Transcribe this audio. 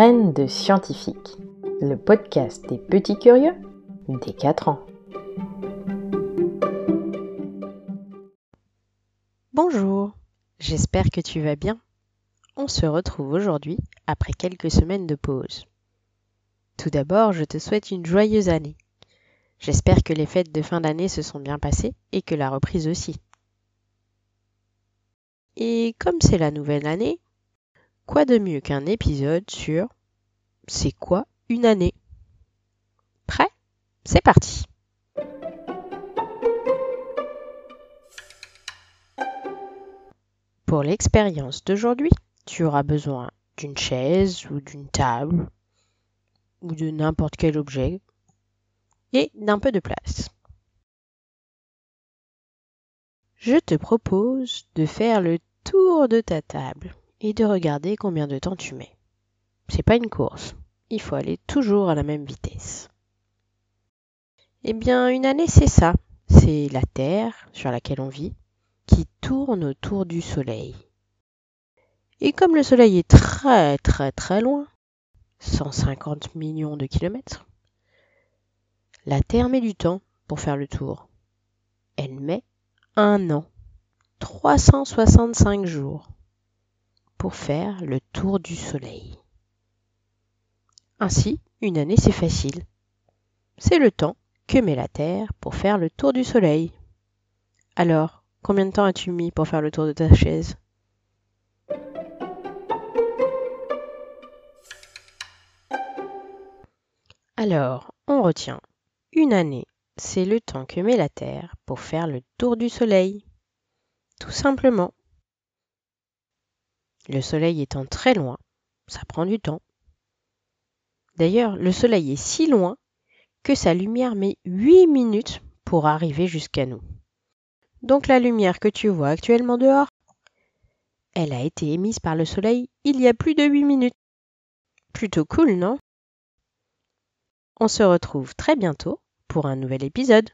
De scientifique, le podcast des petits curieux des 4 ans. Bonjour, j'espère que tu vas bien. On se retrouve aujourd'hui après quelques semaines de pause. Tout d'abord, je te souhaite une joyeuse année. J'espère que les fêtes de fin d'année se sont bien passées et que la reprise aussi. Et comme c'est la nouvelle année, quoi de mieux qu'un épisode sur C'est quoi une année? Prêt? C'est parti. Pour l'expérience d'aujourd'hui, tu auras besoin d'une chaise ou d'une table ou de n'importe quel objet et d'un peu de place. Je te propose de faire le tour de ta table et de regarder combien de temps tu mets. C'est pas une course, il faut aller toujours à la même vitesse. Eh bien, une année, c'est ça. C'est la Terre sur laquelle on vit qui tourne autour du Soleil. Et comme le Soleil est très très très loin, 150 millions de kilomètres, la Terre met du temps pour faire le tour. Elle met un an, 365 jours pour faire le tour du Soleil. Ainsi, une année c'est facile. C'est le temps que met la Terre pour faire le tour du Soleil. Alors, combien de temps as-tu mis pour faire le tour de ta chaise? Alors, on retient. Une année, c'est le temps que met la Terre pour faire le tour du Soleil. Tout simplement. Le soleil étant très loin, ça prend du temps. D'ailleurs, le soleil est si loin que sa lumière met 8 minutes pour arriver jusqu'à nous. Donc la lumière que tu vois actuellement dehors, elle a été émise par le soleil il y a plus de 8 minutes. Plutôt cool, non? On se retrouve très bientôt pour un nouvel épisode.